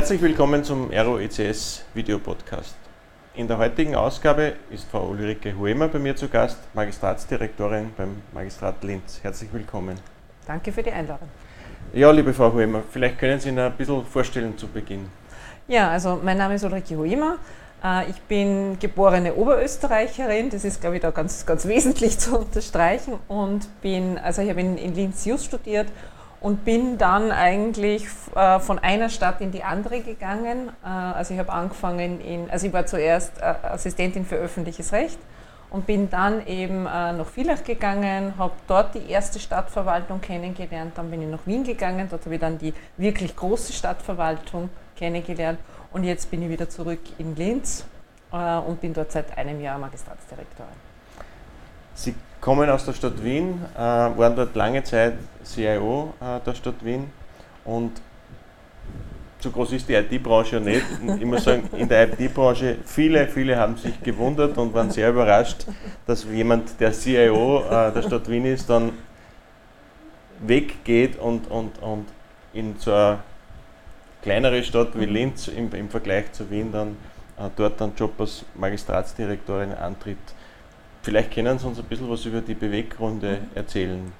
Herzlich willkommen zum Aero ECS Videopodcast. In der heutigen Ausgabe ist Frau Ulrike Huemer bei mir zu Gast, Magistratsdirektorin beim Magistrat Linz. Herzlich willkommen. Danke für die Einladung. Ja, liebe Frau Huemer, vielleicht können Sie Ihnen ein bisschen vorstellen zu Beginn. Ja, also mein Name ist Ulrike Huemer. Äh, ich bin geborene Oberösterreicherin, das ist, glaube ich, da ganz, ganz wesentlich zu unterstreichen. Und bin, also ich habe in, in Linz Just studiert und bin dann eigentlich äh, von einer Stadt in die andere gegangen. Äh, also ich habe angefangen in, also ich war zuerst äh, Assistentin für öffentliches Recht und bin dann eben äh, nach Villach gegangen, habe dort die erste Stadtverwaltung kennengelernt, dann bin ich nach Wien gegangen, dort habe ich dann die wirklich große Stadtverwaltung kennengelernt und jetzt bin ich wieder zurück in Linz äh, und bin dort seit einem Jahr Magistratsdirektorin. Sie kommen aus der Stadt Wien, äh, waren dort lange Zeit CIO äh, der Stadt Wien und so groß ist die IT-Branche ja nicht. Ich muss sagen, in der IT-Branche, viele, viele haben sich gewundert und waren sehr überrascht, dass jemand, der CIO äh, der Stadt Wien ist, dann weggeht und, und, und in so eine kleinere Stadt wie Linz im, im Vergleich zu Wien dann äh, dort einen Job als Magistratsdirektorin antritt. Vielleicht können Sie uns ein bisschen was über die Beweggründe erzählen.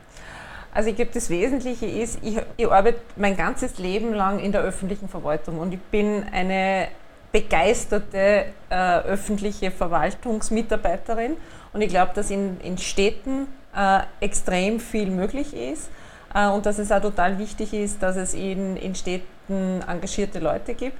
Also ich glaube, das Wesentliche ist, ich, ich, arbeite mein ganzes Leben lang in der öffentlichen Verwaltung und ich bin eine begeisterte äh, öffentliche Verwaltungsmitarbeiterin und ich glaube, dass in, in Städten äh, extrem viel möglich ist äh, und dass es auch total wichtig ist, dass es in, in Städten engagierte Leute gibt.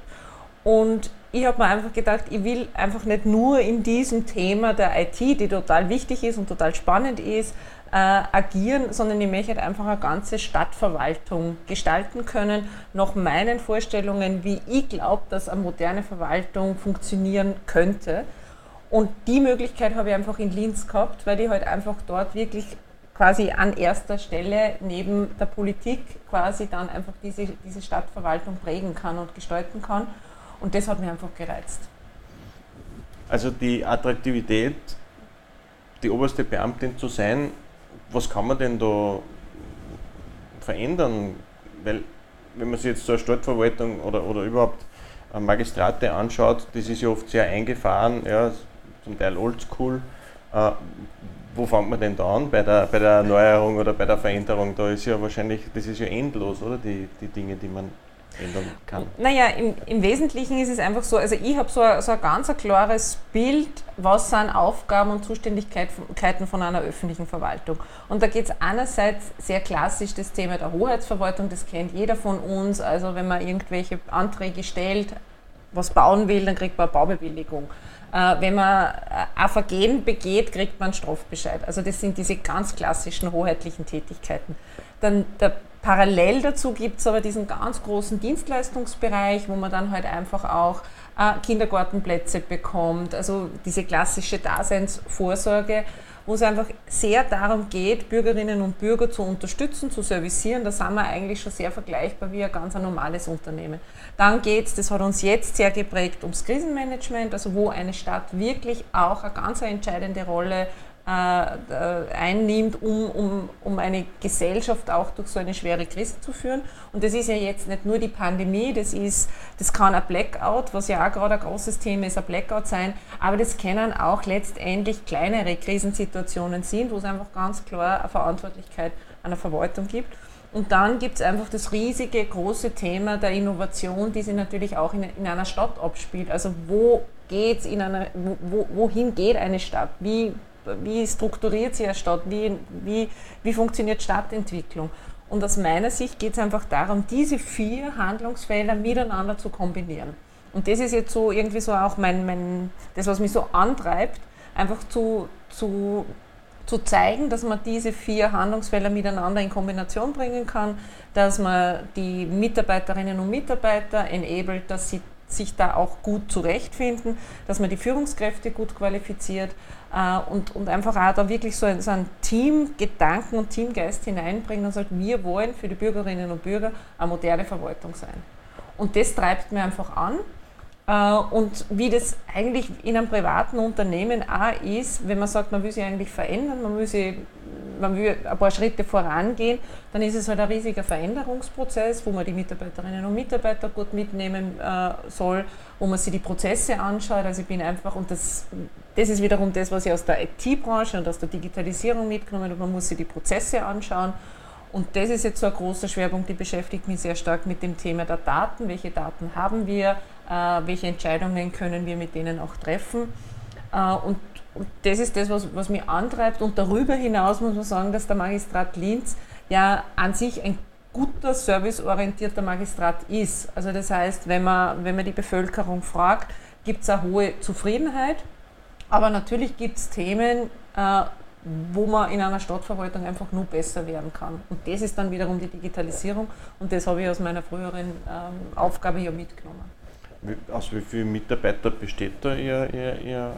Und ich habe mir einfach gedacht, ich will einfach nicht nur in diesem Thema der IT, die total wichtig ist und total spannend ist, äh, agieren, sondern ich möchte halt einfach eine ganze Stadtverwaltung gestalten können, nach meinen Vorstellungen, wie ich glaube, dass eine moderne Verwaltung funktionieren könnte. Und die Möglichkeit habe ich einfach in Linz gehabt, weil ich halt einfach dort wirklich quasi an erster Stelle neben der Politik quasi dann einfach diese, diese Stadtverwaltung prägen kann und gestalten kann. Und das hat mich einfach gereizt. Also die Attraktivität, die oberste Beamtin zu sein, was kann man denn da verändern? Weil, wenn man sich jetzt so eine Stadtverwaltung oder, oder überhaupt Magistrate anschaut, das ist ja oft sehr eingefahren, ja, zum Teil oldschool. Äh, wo fängt man denn da an bei der, bei der Erneuerung oder bei der Veränderung? Da ist ja wahrscheinlich, das ist ja endlos, oder? Die, die Dinge, die man ändern kann? Naja, im, im Wesentlichen ist es einfach so, also ich habe so, ein, so ein ganz ein klares Bild, was sind Aufgaben und Zuständigkeiten von einer öffentlichen Verwaltung. Und da geht es einerseits sehr klassisch das Thema der Hoheitsverwaltung, das kennt jeder von uns, also wenn man irgendwelche Anträge stellt, was bauen will, dann kriegt man eine Baubewilligung. Äh, wenn man ein Vergehen begeht, kriegt man einen Strafbescheid. Also das sind diese ganz klassischen hoheitlichen Tätigkeiten. Dann der Parallel dazu gibt es aber diesen ganz großen Dienstleistungsbereich, wo man dann halt einfach auch äh, Kindergartenplätze bekommt, also diese klassische Daseinsvorsorge, wo es einfach sehr darum geht, Bürgerinnen und Bürger zu unterstützen, zu servicieren. Da sind wir eigentlich schon sehr vergleichbar wie ein ganz normales Unternehmen. Dann geht es, das hat uns jetzt sehr geprägt, ums Krisenmanagement, also wo eine Stadt wirklich auch eine ganz entscheidende Rolle einnimmt, um, um, um eine Gesellschaft auch durch so eine schwere Krise zu führen. Und das ist ja jetzt nicht nur die Pandemie, das, ist, das kann ein Blackout, was ja auch gerade ein großes Thema ist, ein Blackout sein, aber das können auch letztendlich kleinere Krisensituationen sein, wo es einfach ganz klar eine Verantwortlichkeit einer Verwaltung gibt. Und dann gibt es einfach das riesige, große Thema der Innovation, die sich natürlich auch in, in einer Stadt abspielt. Also wo geht's in einer, wo, wohin geht eine Stadt? Wie wie strukturiert sich eine Stadt, wie, wie, wie funktioniert Stadtentwicklung. Und aus meiner Sicht geht es einfach darum, diese vier Handlungsfelder miteinander zu kombinieren. Und das ist jetzt so irgendwie so auch mein, mein das, was mich so antreibt, einfach zu, zu, zu zeigen, dass man diese vier Handlungsfelder miteinander in Kombination bringen kann, dass man die Mitarbeiterinnen und Mitarbeiter enabled, dass sie sich da auch gut zurechtfinden, dass man die Führungskräfte gut qualifiziert äh, und, und einfach auch da wirklich so ein, so ein Teamgedanken und Teamgeist hineinbringen und sagt, wir wollen für die Bürgerinnen und Bürger eine moderne Verwaltung sein. Und das treibt mir einfach an. Äh, und wie das eigentlich in einem privaten Unternehmen auch ist, wenn man sagt, man will sich eigentlich verändern, man will sich man will ein paar Schritte vorangehen, dann ist es halt ein riesiger Veränderungsprozess, wo man die Mitarbeiterinnen und Mitarbeiter gut mitnehmen äh, soll, wo man sich die Prozesse anschaut. Also ich bin einfach, und das, das ist wiederum das, was ich aus der IT-Branche und aus der Digitalisierung mitgenommen habe, man muss sich die Prozesse anschauen. Und das ist jetzt so ein großer Schwerpunkt, die beschäftigt mich sehr stark mit dem Thema der Daten. Welche Daten haben wir? Äh, welche Entscheidungen können wir mit denen auch treffen? Äh, und und das ist das, was, was mich antreibt. Und darüber hinaus muss man sagen, dass der Magistrat Linz ja an sich ein guter, serviceorientierter Magistrat ist. Also das heißt, wenn man, wenn man die Bevölkerung fragt, gibt es eine hohe Zufriedenheit. Aber natürlich gibt es Themen, äh, wo man in einer Stadtverwaltung einfach nur besser werden kann. Und das ist dann wiederum die Digitalisierung. Und das habe ich aus meiner früheren ähm, Aufgabe hier mitgenommen. Aus wie vielen Mitarbeitern besteht da Ihr, Ihr, Ihr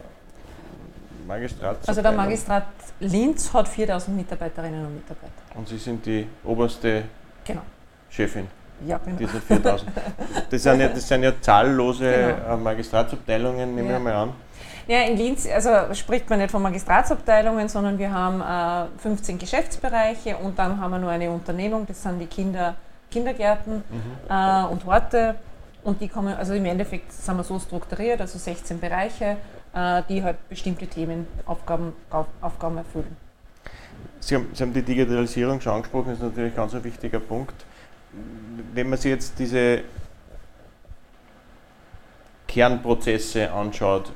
Magistrat? Also der Magistrat Linz hat 4000 Mitarbeiterinnen und Mitarbeiter. Und Sie sind die oberste genau. Chefin? Ja, genau. Diese 4000. Das sind ja, das sind ja zahllose genau. Äh, Magistratsabteilungen, nehme ja. ich mal an. Ja, in Linz also spricht man nicht von Magistratsabteilungen, sondern wir haben äh, 15 Geschäftsbereiche und dann haben wir nur eine Unternehmung, das sind die Kinder, Kindergärten mhm. äh, und Horte. Und die kommen, also im Endeffekt sind wir so strukturiert, also 16 Bereiche äh, die halt bestimmte Themenaufgaben Aufgaben erfüllen. Sie haben, Sie haben die Digitalisierung schon angesprochen, das ist natürlich ganz ein wichtiger Punkt. Wenn man sich jetzt diese Kernprozesse anschaut,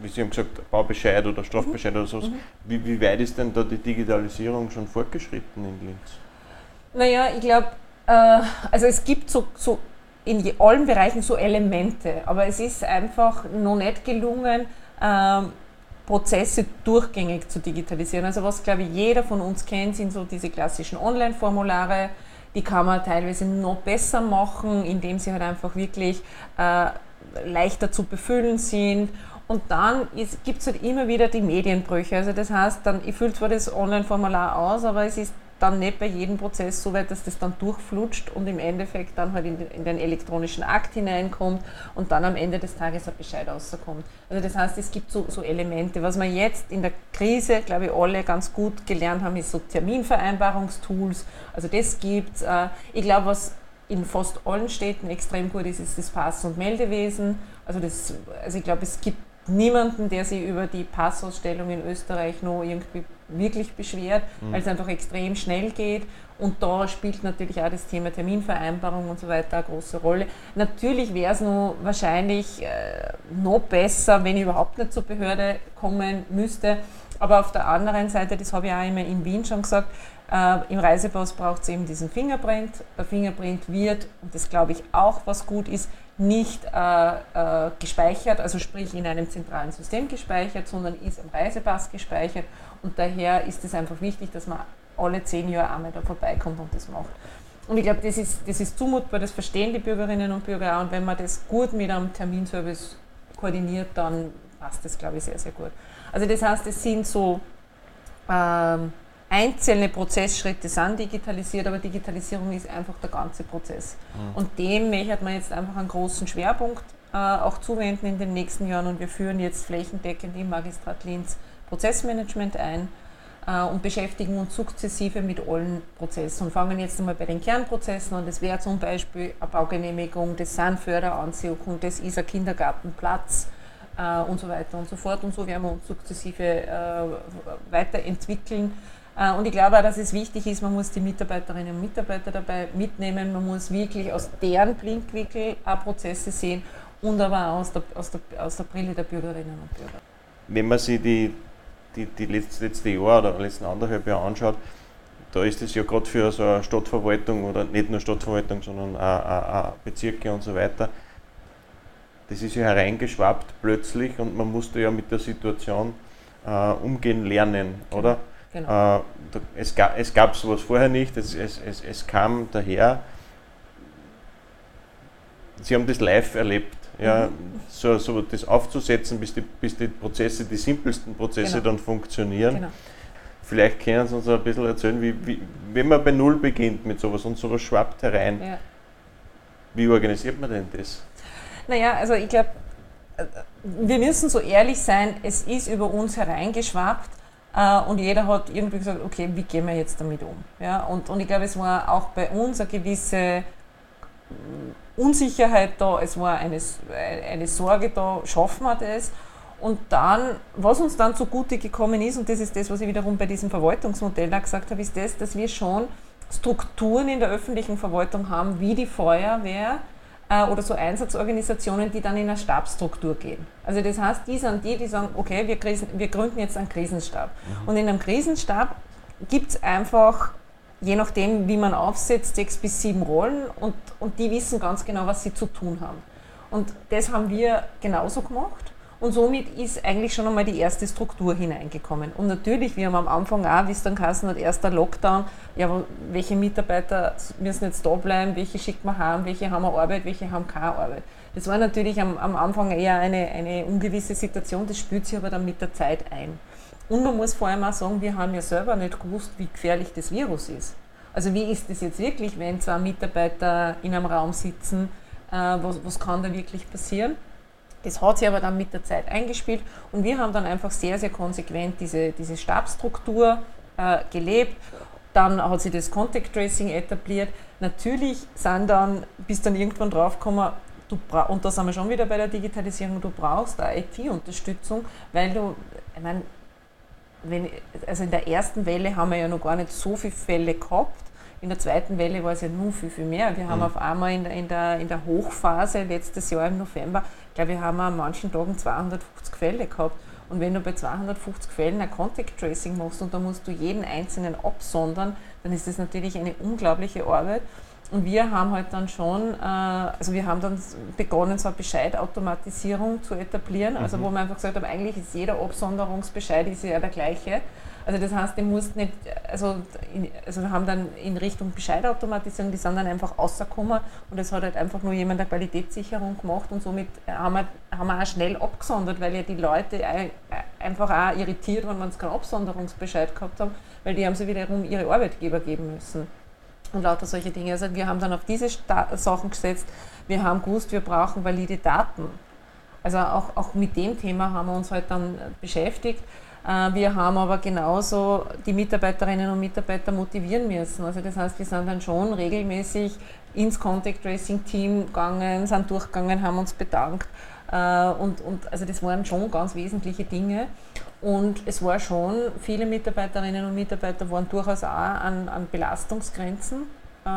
wie Sie haben gesagt, Baubescheid oder Strafbescheid mhm. oder sowas, mhm. wie, wie weit ist denn da die Digitalisierung schon fortgeschritten in Linz? Naja, ich glaube, äh, also es gibt so, so in allen Bereichen so Elemente, aber es ist einfach noch nicht gelungen, ähm, Prozesse durchgängig zu digitalisieren. Also was, glaube ich, jeder von uns kennt, sind so diese klassischen Online-Formulare. Die kann man teilweise noch besser machen, indem sie halt einfach wirklich äh, leichter zu befüllen sind. Und dann gibt es halt immer wieder die Medienbrüche. Also das heißt, dann, ich fülle zwar das Online-Formular aus, aber es ist dann nicht bei jedem Prozess so weit, dass das dann durchflutscht und im Endeffekt dann halt in den, in den, elektronischen Akt hineinkommt und dann am Ende des Tages ein Bescheid rauskommt. Also das heißt, es gibt so, so Elemente. Was wir jetzt in der Krise, glaube ich, alle ganz gut gelernt haben, ist so Terminvereinbarungstools. Also das gibt äh, Ich glaube, was in fast allen Städten extrem gut ist, ist das Pass- und Meldewesen. Also, das, also ich glaube, es gibt niemanden, der sich über die Passausstellung in Österreich noch irgendwie wirklich beschwert, mhm. weil es einfach extrem schnell geht. Und da spielt natürlich auch das Thema Terminvereinbarung und so weiter eine große Rolle. Natürlich wäre es noch wahrscheinlich äh, noch besser, wenn ich überhaupt nicht zur Behörde kommen müsste. Aber auf der anderen Seite, das habe ich auch immer in Wien schon gesagt, äh, Im Reisepass braucht es eben diesen Fingerprint. Der Fingerprint wird, und das glaube ich auch, was gut ist, nicht äh, äh, gespeichert, also sprich in einem zentralen System gespeichert, sondern ist im Reisepass gespeichert. Und daher ist es einfach wichtig, dass man alle zehn Jahre einmal da vorbeikommt und das macht. Und ich glaube, das ist, das ist zumutbar, das verstehen die Bürgerinnen und Bürger auch. Und wenn man das gut mit einem Terminservice koordiniert, dann passt das, glaube ich, sehr, sehr gut. Also das heißt, es sind so ähm, einzelne Prozessschritte sind digitalisiert, aber Digitalisierung ist einfach der ganze Prozess. Mhm. Und dem möchte man jetzt einfach einen großen Schwerpunkt äh, auch zuwenden in den nächsten Jahren und wir führen jetzt flächendeckend im Magistrat Linz Prozessmanagement ein äh, und beschäftigen uns sukzessive mit allen Prozessen und fangen jetzt einmal bei den Kernprozessen an. Das wäre zum Beispiel eine Baugenehmigung, das sind Förderanziehung, das ist ein Kindergartenplatz äh, und so weiter und so fort. Und so werden wir uns sukzessive äh, weiterentwickeln äh, und ich glaube auch, dass es wichtig ist, man muss die Mitarbeiterinnen und Mitarbeiter dabei mitnehmen, man muss wirklich aus deren Blinkwinkel auch Prozesse sehen und aber auch aus der, aus der, aus der Brille der Bürgerinnen und Bürger. Wenn man sich die, die, die letzte, letzte Jahr oder letzten anderthalb Jahre anschaut, da ist es ja gerade für so eine Stadtverwaltung oder nicht nur Stadtverwaltung, sondern auch, auch, auch Bezirke und so weiter, das ist ja hereingeschwappt plötzlich und man musste ja mit der Situation äh, umgehen lernen, oder? Genau. Äh, es, gab, es gab sowas vorher nicht, es, es, es, es kam daher. Sie haben das live erlebt, ja, so, so das aufzusetzen, bis die, bis die Prozesse, die simpelsten Prozesse genau. dann funktionieren. Genau. Vielleicht können Sie uns ein bisschen erzählen, wie, wie, wenn man bei Null beginnt mit sowas und sowas schwappt herein, ja. wie organisiert man denn das? Naja, also ich glaube, äh, wir müssen so ehrlich sein, es ist über uns hereingeschwappt Äh, und jeder hat irgendwie gesagt, okay, wie gehen wir jetzt damit um? Ja, und, und ich glaube, es war auch bei uns eine gewisse Unsicherheit da, es war eine, eine Sorge da, schaffen wir das? Und dann, was uns dann zugute gekommen ist, und das ist das, was ich wiederum bei diesem Verwaltungsmodell da gesagt habe, ist das, dass wir schon Strukturen in der öffentlichen Verwaltung haben, wie die Feuerwehr äh, oder so Einsatzorganisationen, die dann in eine Stabsstruktur gehen. Also das heißt, die sind die, die sagen, okay, wir, krisen, wir gründen jetzt einen Krisenstab. Mhm. Und in einem Krisenstab gibt es einfach je nachdem, wie man aufsetzt, sechs bis sieben Rollen und, und die wissen ganz genau, was sie zu tun haben. Und das haben wir genauso gemacht. Und somit ist eigentlich schon einmal die erste Struktur hineingekommen. Und natürlich, wir haben am Anfang auch, wie es dann geheißen hat, erster Lockdown, ja, welche Mitarbeiter müssen jetzt da bleiben, welche schickt man haben, welche haben Arbeit, welche haben keine Arbeit. Das war natürlich am, am Anfang eher eine, eine ungewisse Situation, das spürt sich aber dann mit der Zeit ein. Und man muss vor allem auch sagen, wir haben ja selber nicht gewusst, wie gefährlich das Virus ist. Also wie ist das jetzt wirklich, wenn zwei Mitarbeiter in einem Raum sitzen, äh, was, was kann da wirklich passieren? Das hat sich aber dann mit der Zeit eingespielt und wir haben dann einfach sehr, sehr konsequent diese, diese Stabsstruktur äh, gelebt. Dann hat sich das Contact Tracing etabliert. Natürlich sind dann, bis dann irgendwann draufgekommen, du und da sind wir schon wieder bei der Digitalisierung, du brauchst da IT-Unterstützung, weil du, ich meine, wenn, also in der ersten Welle haben wir ja noch gar nicht so viele Fälle gehabt. In der zweiten Welle war es ja nur viel, viel mehr. Wir mhm. haben auf einmal in, in, der, in der Hochphase letztes Jahr im November, glaube ich, haben wir an manchen Tagen 250 Fälle gehabt. Und wenn du bei 250 Fällen ein Contact Tracing machst und da musst du jeden einzelnen absondern, dann ist das natürlich eine unglaubliche Arbeit. Und wir haben halt dann schon, äh, also wir haben dann begonnen, so eine Bescheidautomatisierung zu etablieren, also mhm. wo wir einfach gesagt haben, eigentlich ist jeder Absonderungsbescheid ist ja der gleiche. Also das heißt, die mussten nicht, also, in, also wir haben dann in Richtung Bescheidautomatisierung, die sind dann einfach rausgekommen und es hat halt einfach nur jemand eine Qualitätssicherung gemacht und somit haben wir, haben wir auch schnell abgesondert, weil ja die Leute einfach auch irritiert waren, wenn sie keinen Absonderungsbescheid gehabt haben, weil die haben sie wiederum ihre Arbeitgeber geben müssen und lauter solche Dinge. Also wir haben dann auf diese Sta Sachen gesetzt. Wir haben gewusst, wir brauchen valide Daten. Also auch, auch mit dem Thema haben wir uns halt dann beschäftigt. Äh, wir haben aber genauso die Mitarbeiterinnen und Mitarbeiter motivieren müssen. Also das heißt, wir sind dann schon regelmäßig ins Contact Tracing Team gegangen, sind durchgegangen, haben uns bedankt. Äh, und, und also das waren schon ganz wesentliche Dinge. Und es war schon, viele Mitarbeiterinnen und Mitarbeiter waren durchaus auch an, an Belastungsgrenzen. Äh,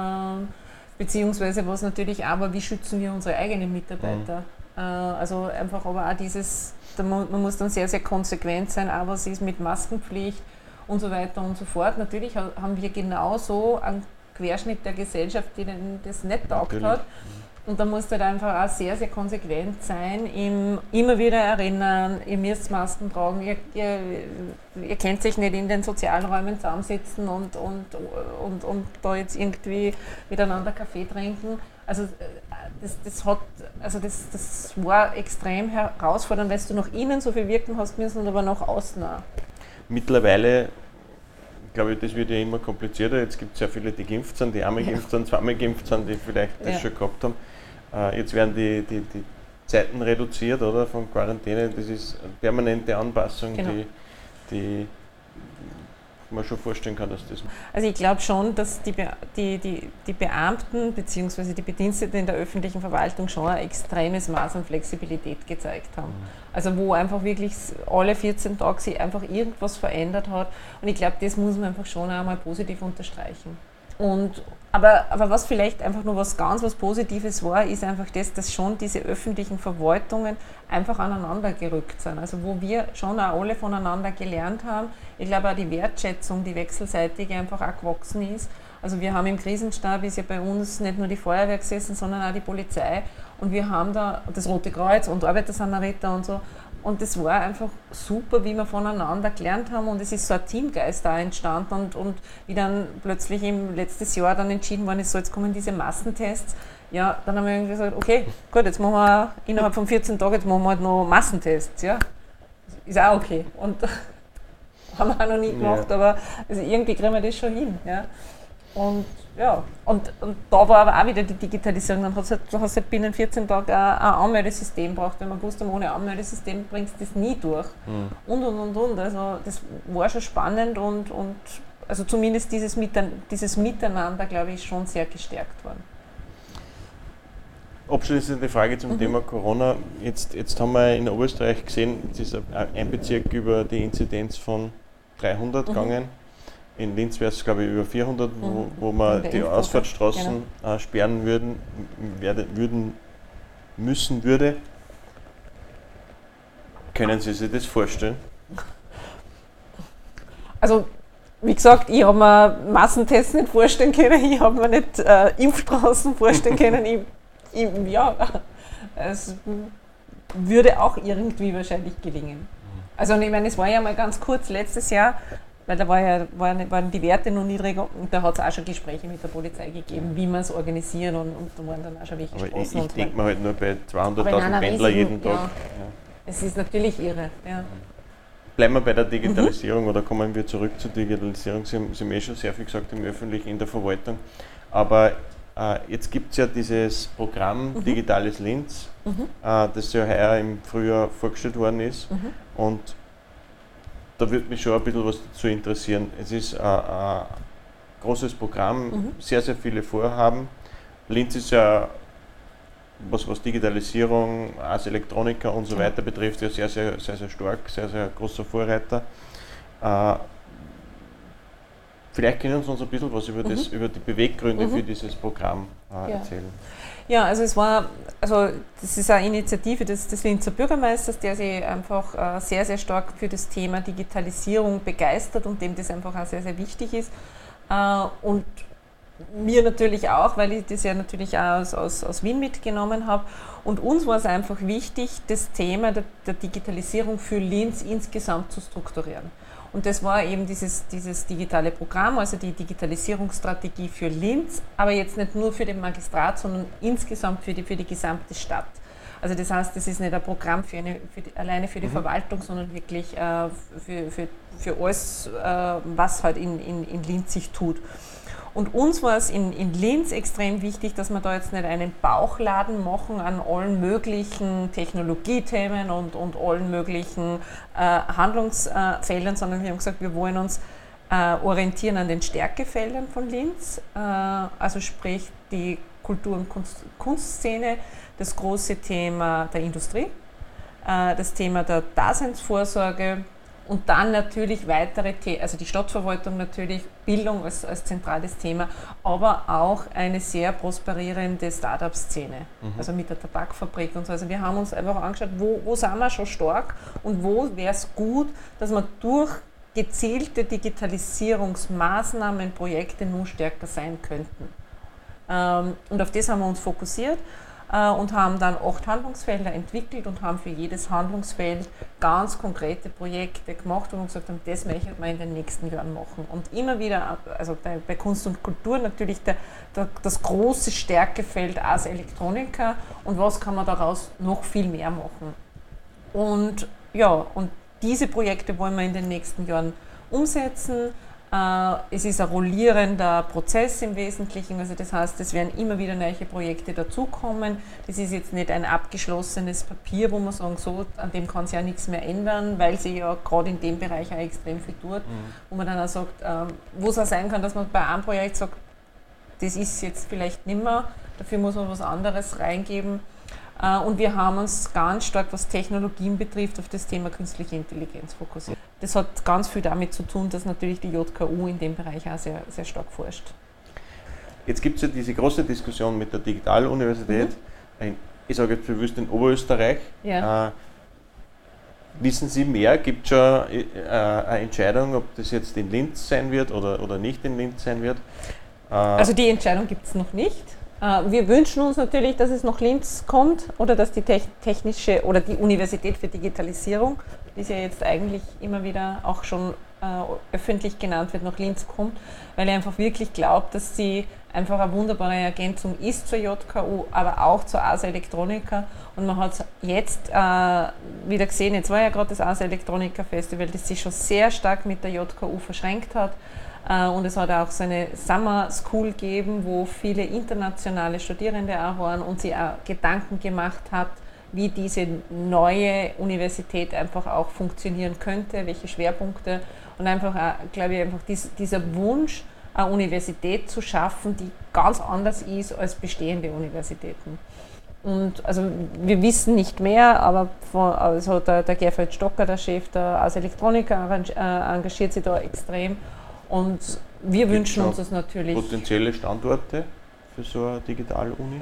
beziehungsweise was natürlich auch war, wie schützen wir unsere eigenen Mitarbeiter. Mhm. Äh, also einfach aber auch dieses, man muss dann sehr, sehr konsequent sein, aber es ist mit Maskenpflicht und so weiter und so fort. Natürlich haben wir genauso einen Querschnitt der Gesellschaft, die das nicht taugt hat. Und da musst du halt einfach auch sehr, sehr konsequent sein, ihm immer wieder erinnern, ihr müsst Masken tragen, ihr, ihr, ihr könnt sich nicht in den Sozialräumen zusammensetzen und, und, und, und da jetzt irgendwie miteinander Kaffee trinken. Also das, das, hat, also das, das war extrem herausfordernd, weil du nach innen so viel wirken hast müssen, aber nach außen auch. Mittlerweile glaube ich, das wird ja immer komplizierter. Jetzt gibt es sehr viele, die geimpft sind, die einmal geimpft sind, zweimal geimpft sind, die vielleicht das ja. schon gehabt haben. Äh, jetzt werden die, die, die Zeiten reduziert oder von Quarantäne. Das ist eine permanente Anpassung, genau. die, die man schon vorstellen kann, dass das. Also ich glaube schon, dass die, die, die, die Beamten bzw. die Bediensteten in der öffentlichen Verwaltung schon ein extremes Maß an Flexibilität gezeigt haben. Mhm. Also wo einfach wirklich alle 14 Tage sich einfach irgendwas verändert hat. Und ich glaube, das muss man einfach schon einmal positiv unterstreichen. Und, aber, aber was vielleicht einfach nur was ganz was Positives war, ist einfach das, dass schon diese öffentlichen Verwaltungen einfach aneinander gerückt sind. Also wo wir schon auch alle voneinander gelernt haben. Ich glaube auch die Wertschätzung, die wechselseitige einfach auch gewachsen ist. Also wir haben im Krisenstab ist ja bei uns nicht nur die Feuerwehr gesessen, sondern auch die Polizei. Und wir haben da das Rote Kreuz und Arbeitersamariter und so. Und das war einfach super, wie wir voneinander gelernt haben und es ist so ein Teamgeist da entstanden und, und wie dann plötzlich im letztes Jahr dann entschieden worden ist, so jetzt kommen diese Massentests. Ja, dann haben wir irgendwie gesagt, okay, gut, jetzt machen wir innerhalb von 14 Tagen, jetzt machen wir halt noch Massentests, ja. Ist auch okay. Und haben wir auch noch nie gemacht, ja. aber also irgendwie kriegen wir das schon hin. Ja. Und ja, und, und da war aber auch wieder die Digitalisierung. Dann hast du halt, hast halt binnen 14 Tagen ein, ein Anmeldesystem braucht. Wenn man gewusst haben, ohne Anmeldesystem bringst du das nie durch. Mhm. Und und und und. Also das war schon spannend und, und also zumindest dieses, dieses Miteinander, glaube ich, schon sehr gestärkt worden. Abschließende Frage zum mhm. Thema Corona. Jetzt, jetzt haben wir in Oberösterreich gesehen, es ist ein Bezirk über die Inzidenz von 300 mhm. gegangen. In Linz wäre es, glaube ich, über 400, wo, mhm. wo man die Ausfahrtsstraßen genau. äh, sperren würden, werde, würden, müssen würde. Können Sie sich das vorstellen? Also wie gesagt, ich habe mir Massentests nicht vorstellen können, ich habe mir nicht äh, Impfstraßen vorstellen können. Ich, ich, ja, es würde auch irgendwie wahrscheinlich gelingen. Also ich meine, es war ja mal ganz kurz letztes Jahr, weil da war ja, waren, waren die Werte noch niedriger und da hat es auch schon Gespräche mit der Polizei gegeben, wie man es organisieren und, und da waren dann auch schon welche Aber ich, ich denke mir halt nur bei 200.000 Pendler jeden Tag. Ja. Ja. Es ist natürlich irre. Ja. Bleiben wir bei der Digitalisierung mhm. oder kommen wir zurück zur Digitalisierung. Sie haben, Sie haben eh schon sehr viel gesagt im Öffentlichen, in der Verwaltung. Aber äh, jetzt gibt es ja dieses Programm mhm. Digitales Linz, mhm. äh, das ja heuer im Frühjahr vorgestellt worden ist. Mhm. Und da würde mich schon ein bisschen was dazu interessieren. Es ist äh, ein großes Programm, mhm. sehr, sehr viele Vorhaben. Linz ist ja was, was Digitalisierung, als Elektroniker und so ja. weiter betrifft, ja sehr, sehr, sehr, sehr stark, sehr, sehr großer Vorreiter. Äh, vielleicht können Sie uns ein bisschen was über, das, mhm. über die Beweggründe mhm. für dieses Programm äh, ja. erzählen. Ja, also es war, also das ist eine Initiative des, des Linzer Bürgermeisters, der sich einfach äh, sehr, sehr stark für das Thema Digitalisierung begeistert und dem das einfach auch sehr, sehr wichtig ist. Äh, und mir natürlich auch, weil ich das ja natürlich auch aus, aus, aus Wien mitgenommen habe. Und uns war es einfach wichtig, das Thema der, der, Digitalisierung für Linz insgesamt zu strukturieren. Und das war eben dieses, dieses digitale Programm, also die Digitalisierungsstrategie für Linz, aber jetzt nicht nur für den Magistrat, sondern insgesamt für die, für die gesamte Stadt. Also das heißt, das ist nicht ein Programm für eine, für die, alleine für die mhm. Verwaltung, sondern wirklich äh, für, für, für alles, äh, was halt in, in, in Linz sich tut. Und uns war es in, in Linz extrem wichtig, dass wir da jetzt nicht einen Bauchladen machen an allen möglichen Technologiethemen und, und allen möglichen äh, Handlungsfeldern, sondern wir haben gesagt, wir wollen uns äh, orientieren an den Stärkefeldern von Linz, äh, also sprich die Kultur- und Kunst, Kunstszene, das große Thema der Industrie, äh, das Thema der Daseinsvorsorge, und dann natürlich weitere Themen, also die Stadtverwaltung natürlich, Bildung als, als zentrales Thema, aber auch eine sehr prosperierende Start-up-Szene, mhm. also mit der Tabakfabrik und so. Also wir haben uns einfach angeschaut, wo, wo sind wir schon stark und wo wäre es gut, dass man durch gezielte Digitalisierungsmaßnahmen, Projekte nur stärker sein könnten. Ähm, und auf das haben wir uns fokussiert. Äh, und haben dann acht Handlungsfelder entwickelt und haben für jedes Handlungsfeld ganz konkrete Projekte gemacht, wir gesagt haben, das möchten wir in den nächsten Jahren machen. Und immer wieder, also bei, bei Kunst und Kultur natürlich der, der, das große Stärkefeld als Elektroniker und was kann man daraus noch viel mehr machen. Und ja, und diese Projekte wollen wir in den nächsten Jahren umsetzen. Äh, es ist ein rollierender Prozess im Wesentlichen, also das heißt, es werden immer wieder neue Projekte dazukommen. Das ist jetzt nicht ein abgeschlossenes Papier, wo man sagen, so, an dem kann sich ja nichts mehr ändern, weil sie ja gerade in dem Bereich auch extrem viel tut, mhm. wo man dann auch sagt, ähm, wo es auch sein kann, dass man bei einem Projekt sagt, das ist jetzt vielleicht nimmer, dafür muss man was anderes reingeben. Äh, und wir haben uns ganz stark, was Technologien betrifft, auf das Thema künstliche Intelligenz fokussiert. Das hat ganz viel damit zu tun, dass natürlich die JKU in dem Bereich auch sehr, sehr stark forscht. Jetzt gibt es ja diese große Diskussion mit der Digitaluniversität. Mhm. Ich sage jetzt bewusst in Oberösterreich. Ja. Äh, wissen Sie mehr? Gibt es schon äh, eine Entscheidung, ob das jetzt in Linz sein wird oder, oder nicht in Linz sein wird? Äh, also die Entscheidung gibt es noch nicht. Äh, wir wünschen uns natürlich, dass es nach Linz kommt oder dass die technische oder die Universität für Digitalisierung, die ja jetzt eigentlich immer wieder auch schon äh, öffentlich genannt wird, nach Linz kommt, weil ich einfach wirklich glaube, dass sie einfach eine wunderbare Ergänzung ist zur JKU, aber auch zur ASA Elektronika. Und man hat jetzt äh, wieder gesehen, jetzt war ja gerade das ASA Elektronika Festival, das sich schon sehr stark mit der JKU verschränkt hat. Äh, und es hat auch so eine Summer School gegeben, wo viele internationale Studierende auch waren und sie auch Gedanken gemacht hat, wie diese neue Universität einfach auch funktionieren könnte, welche Schwerpunkte und einfach, glaube ich, einfach dies, dieser Wunsch, eine Universität zu schaffen, die ganz anders ist als bestehende Universitäten. Und also wir wissen nicht mehr, aber von, also der, der Gerfried Stocker, der Chef der aus Elektroniker, äh, engagiert sich da extrem. Und wir Gibt wünschen uns das natürlich. Potenzielle Standorte für so eine Digital-Uni?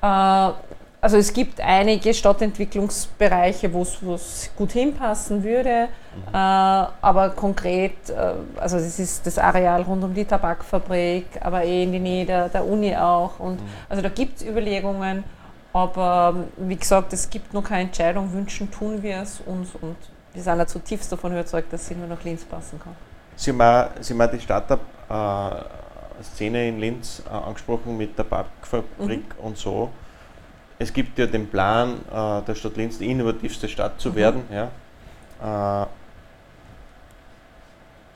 Äh, also es gibt einige Stadtentwicklungsbereiche, wo es gut hinpassen würde, mhm. äh, aber konkret, äh, also es ist das Areal rund um die Tabakfabrik, aber eh in die Nähe der, der Uni auch. Und mhm. also da gibt es Überlegungen, aber wie gesagt, es gibt noch keine Entscheidung, wünschen tun wir es uns und wir sind ja zutiefst davon überzeugt, dass es immer nach Linz passen kann. Sie haben Sie haben die Startup-Szene in Linz äh, angesprochen mit der Tabakfabrik mhm. und so es gibt ja den Plan äh, der Stadt Linz, die innovativste Stadt zu mhm. werden. Ja. Äh,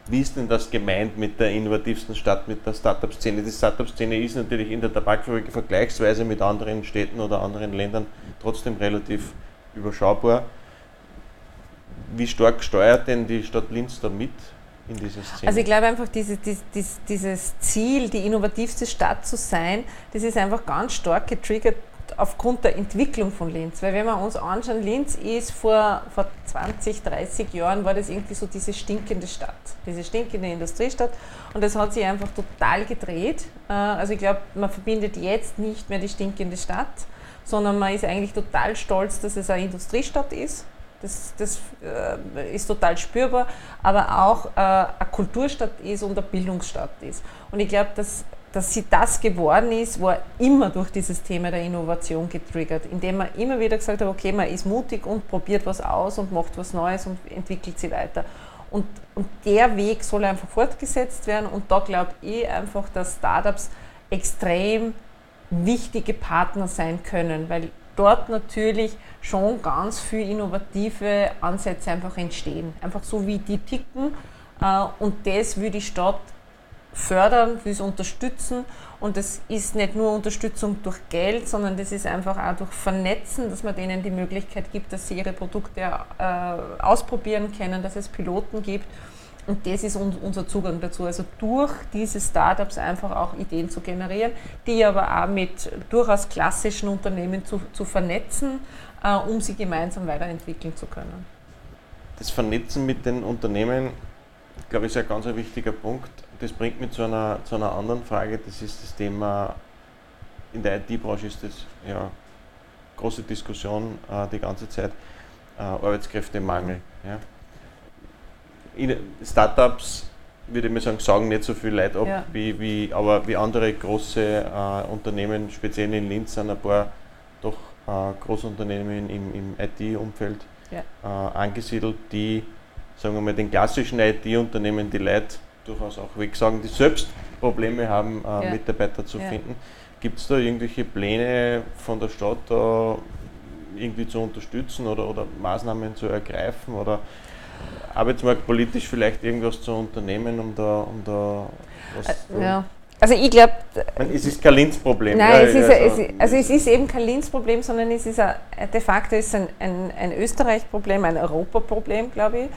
wie ist denn das gemeint mit der innovativsten Stadt, mit der Startup-Szene? Die Startup-Szene ist natürlich in der Tabakfabrik vergleichsweise mit anderen Städten oder anderen Ländern trotzdem relativ überschaubar. Wie stark steuert denn die Stadt Linz da mit in dieser Szene? Also ich glaube einfach, diese, dieses, dieses Ziel, die innovativste Stadt zu sein, das ist einfach ganz stark getriggert aufgrund der Entwicklung von Linz. Weil wenn wir uns anschauen, Linz ist vor, vor 20, 30 Jahren war das irgendwie so diese stinkende Stadt, diese stinkende Industriestadt und das hat sich einfach total gedreht. Äh, also ich glaube, man verbindet jetzt nicht mehr die stinkende Stadt, sondern man ist eigentlich total stolz, dass es eine Industriestadt ist. Das, das äh, ist total spürbar, aber auch äh, eine Kulturstadt ist und eine Bildungsstadt ist. Und ich glaube, dass dass sie das geworden ist, war immer durch dieses Thema der Innovation getriggert, indem man immer wieder gesagt hat, okay, man ist mutig und probiert was aus und macht was Neues und entwickelt sie weiter. Und, und der Weg soll einfach fortgesetzt werden und da glaube ich einfach, dass Startups extrem wichtige Partner sein können, weil dort natürlich schon ganz viele innovative Ansätze einfach entstehen. Einfach so wie die ticken. Äh, und das würde die Stadt fördern, will es unterstützen. Und das ist nicht nur Unterstützung durch Geld, sondern das ist einfach auch durch Vernetzen, dass man denen die Möglichkeit gibt, dass sie ihre Produkte äh, ausprobieren können, dass es Piloten gibt. Und das ist unser Zugang dazu. Also durch diese Startups einfach auch Ideen zu generieren, die aber auch mit durchaus klassischen Unternehmen zu, zu vernetzen, äh, um sie gemeinsam weiterentwickeln zu können. Das Vernetzen mit den Unternehmen, glaube ich, ist ein ganz wichtiger Punkt das bringt mich zu einer, zu einer anderen Frage, das ist das Thema, in der IT-Branche ist das ja große Diskussion äh, die ganze Zeit, äh, Arbeitskräftemangel. Ja. Startups, würde ich mal sagen, sagen nicht so viel Leute ab, ja. wie, wie, aber wie andere große äh, Unternehmen, speziell in Linz sind ein paar doch äh, Großunternehmen im, im IT-Umfeld ja. Äh, angesiedelt, die, sagen wir mal, den klassischen IT-Unternehmen die Leute durchaus auch wegsagen, die selbst Probleme haben, äh, ja. Mitarbeiter zu finden. Gibt es da irgendwelche Pläne von der Stadt, da irgendwie zu unterstützen oder, oder Maßnahmen zu ergreifen oder arbeitsmarktpolitisch vielleicht irgendwas zu unternehmen, um da, um da was äh, zu ja. Also ich glaube... Es ist kein Linz-Problem. Nein, ja, es ist also, ein, also es ist eben kein Linz-Problem, sondern es ist ein, de facto ist ein, ein, ein Österreich-Problem, ein Europa-Problem, glaube ich.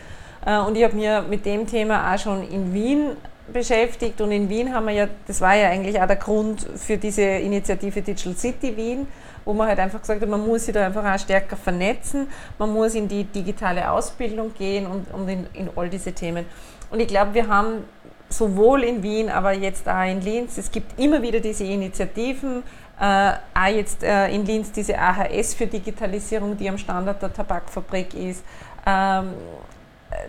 Äh, und ich habe mir mit dem Thema auch schon in Wien beschäftigt und in Wien haben wir ja, das war ja eigentlich auch der Grund für diese Initiative Digital City Wien, wo man halt einfach gesagt hat, man muss sich da einfach auch stärker vernetzen, man muss in die digitale Ausbildung gehen und, und in, in all diese Themen. Und ich glaube, wir haben sowohl in Wien, aber jetzt auch in Linz, es gibt immer wieder diese Initiativen, äh, auch jetzt äh, in Linz diese AHS für Digitalisierung, die am Standort der Tabakfabrik ist. Ähm,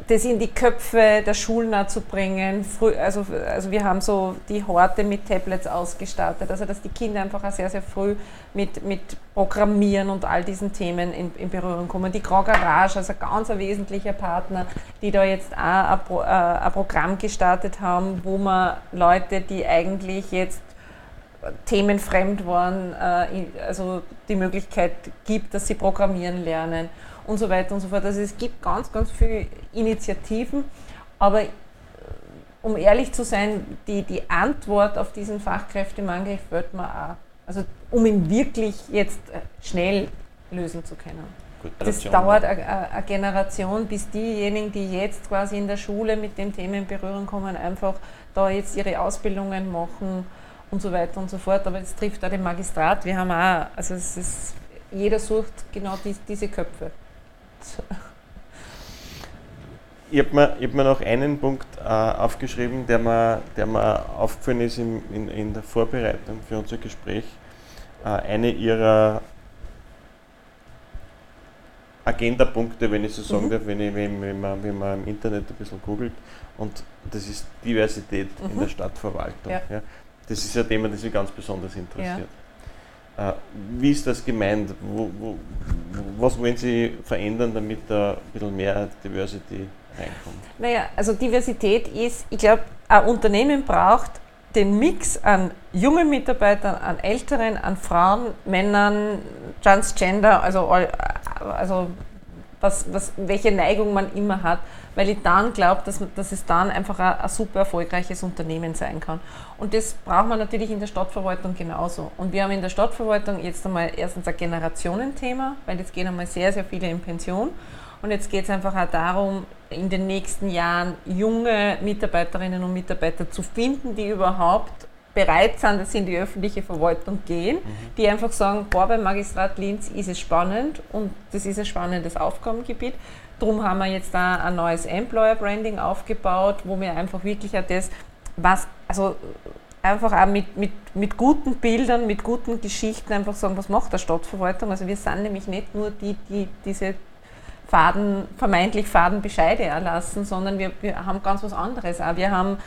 das in die Köpfe der Schulen zu bringen. Also, also wir haben so die Horte mit Tablets ausgestattet, also dass die Kinder einfach auch sehr, sehr früh mit, mit Programmieren und all diesen Themen in, in Berührung kommen. Die Grand Garage, also ganz ein wesentlicher Partner, die da jetzt auch ein, äh, ein Programm gestartet haben, wo man Leute, die eigentlich jetzt themenfremd waren, äh, also die Möglichkeit gibt, dass sie programmieren lernen und so weiter und so fort. Also es gibt ganz, ganz viele Initiativen, aber um ehrlich zu sein, die, die Antwort auf diesen Fachkräftemangel fällt mir auch. Also um ihn wirklich jetzt äh, schnell lösen zu können. Das dauert eine Generation, bis diejenigen, die jetzt quasi in der Schule mit dem Thema in Berührung kommen, einfach da jetzt ihre Ausbildungen machen und so weiter und so fort. Aber es trifft auch den Magistrat. Wir haben auch, also es ist, jeder sucht genau die, diese Köpfe. Ich habe mir, hab mir noch einen Punkt äh, aufgeschrieben, der mir, der mir aufgefallen ist in, in, in der Vorbereitung für unser Gespräch. Äh, eine ihrer Agendapunkte, wenn ich so sagen mhm. darf, wenn, ich, wenn, wenn, man, wenn man im Internet ein bisschen googelt. Und das ist Diversität mhm. in der Stadtverwaltung. Ja. Ja. Das ist ein Thema, das mich ganz besonders interessiert. Ja. Äh, wie ist das gemeint? Wo, wo, was wollen Sie verändern, damit da ein bisschen mehr Diversity reinkommt? Naja, also Diversität ist, ich glaube, ein Unternehmen braucht den Mix an jungen Mitarbeitern, an älteren, an Frauen, Männern, Transgender, also, also was, was, welche Neigung man immer hat, weil ich dann glaube, dass, dass es dann einfach ein, ein, super erfolgreiches Unternehmen sein kann. Und das braucht man natürlich in der Stadtverwaltung genauso. Und wir haben in der Stadtverwaltung jetzt einmal erstens ein Generationenthema, weil jetzt gehen einmal sehr, sehr viele in Pension. Und jetzt geht es einfach auch darum, in den nächsten Jahren junge Mitarbeiterinnen und Mitarbeiter zu finden, die überhaupt bereit sind, dass sie in die öffentliche Verwaltung gehen, mhm. die einfach sagen, boah, beim Magistrat Linz ist es spannend und das ist ein spannendes Aufgabengebiet. Darum haben wir jetzt da ein neues Employer Branding aufgebaut, wo wir einfach wirklich auch das, was, also einfach auch mit, mit, mit guten Bildern, mit guten Geschichten einfach sagen, was macht der Stadtverwaltung. Also wir sind nämlich nicht nur die, die diese faden, vermeintlich faden Bescheide erlassen, sondern wir, wir haben ganz was anderes auch. Wir haben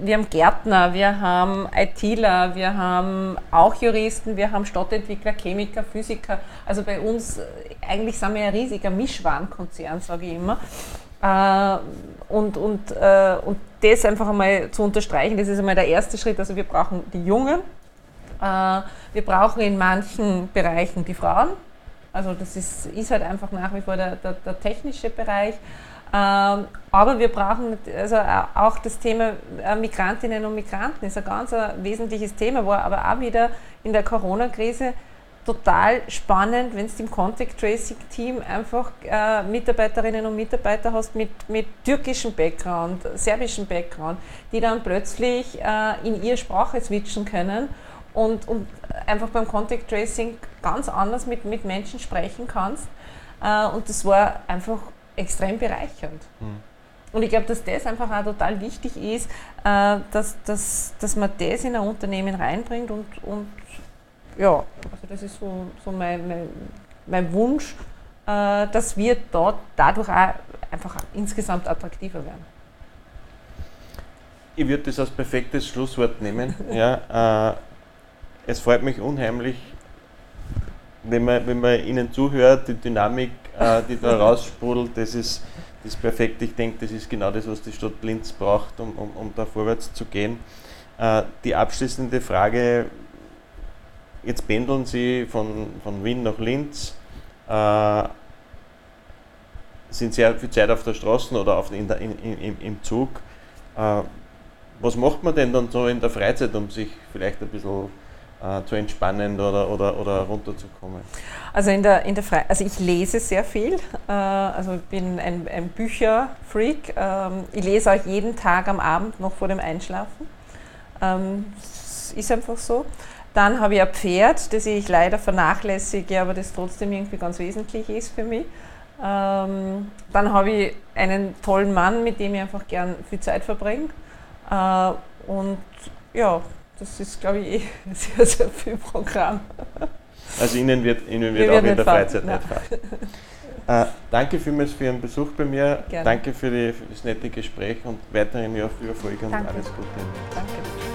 wir haben Gärtner, wir haben ITler, wir haben auch Juristen, wir haben Stadtentwickler, Chemiker, Physiker. Also bei uns, äh, eigentlich sind wir ein riesiger Mischwarenkonzern, sage ich immer. Äh, und, und, und das einfach einmal zu unterstreichen, das ist einmal der erste Schritt. Also wir brauchen die Jungen, wir brauchen in manchen Bereichen die Frauen, also das ist, ist halt einfach nach wie vor der, der, der technische Bereich. Aber wir brauchen also auch das Thema äh, Migrantinnen und Migranten ist ein ganz ein wesentliches Thema, war aber auch wieder in der Corona-Krise total spannend, wenn du im Contact Tracing Team einfach äh, Mitarbeiterinnen und Mitarbeiter hast mit, mit türkischem Background, serbischem Background, die dann plötzlich äh, in ihre Sprache switchen können und, und einfach beim Contact Tracing ganz anders mit, mit Menschen sprechen kannst. Äh, und das war einfach extrem bereichernd. Mhm. Und ich glaube, dass das einfach auch total wichtig ist, äh, dass, dass, dass man das in ein Unternehmen reinbringt und, und ja, also das ist so, so mein, mein, mein Wunsch, äh, dass wir dort dadurch auch einfach insgesamt attraktiver werden. Ich würde das als perfektes Schlusswort nehmen. ja, äh, es freut mich unheimlich, wenn man, wenn man Ihnen zuhört, die Dynamik, äh, die da raussprudelt, das ist, das ist perfekt. Ich denke, das ist genau das, was die Stadt Linz braucht, um, um, um da vorwärts zu gehen. Äh, die abschließende Frage, jetzt pendeln Sie von, von Wien nach Linz, äh, sind sehr viel Zeit auf der Straße oder auf, in der, in, in, im Zug. Äh, was macht man denn dann so in der Freizeit, um sich vielleicht ein bisschen äh, zu entspannen oder, oder, oder runterzukommen? Also, in der, in der Fre also ich lese sehr viel, äh, also ich bin ein, ein Bücherfreak. Ähm, ich lese auch jeden Tag am Abend noch vor dem Einschlafen. Ähm, ist einfach so. Dann habe ich ein Pferd, das ich leider vernachlässige, aber das trotzdem irgendwie ganz wesentlich ist für mich. Ähm, dann habe ich einen tollen Mann, mit dem ich einfach gern viel Zeit verbringe. Äh, und ja, das ist, glaube ich, eh sehr, sehr viel Programm. Also Ihnen wird, Ihnen wird auch in der Freizeit nicht fallen. Äh, danke vielmals für Ihren Besuch bei mir. Gerne. Danke für, die, für, das nette Gespräch und weiterhin ja viel Erfolg und danke. alles Gute. Danke.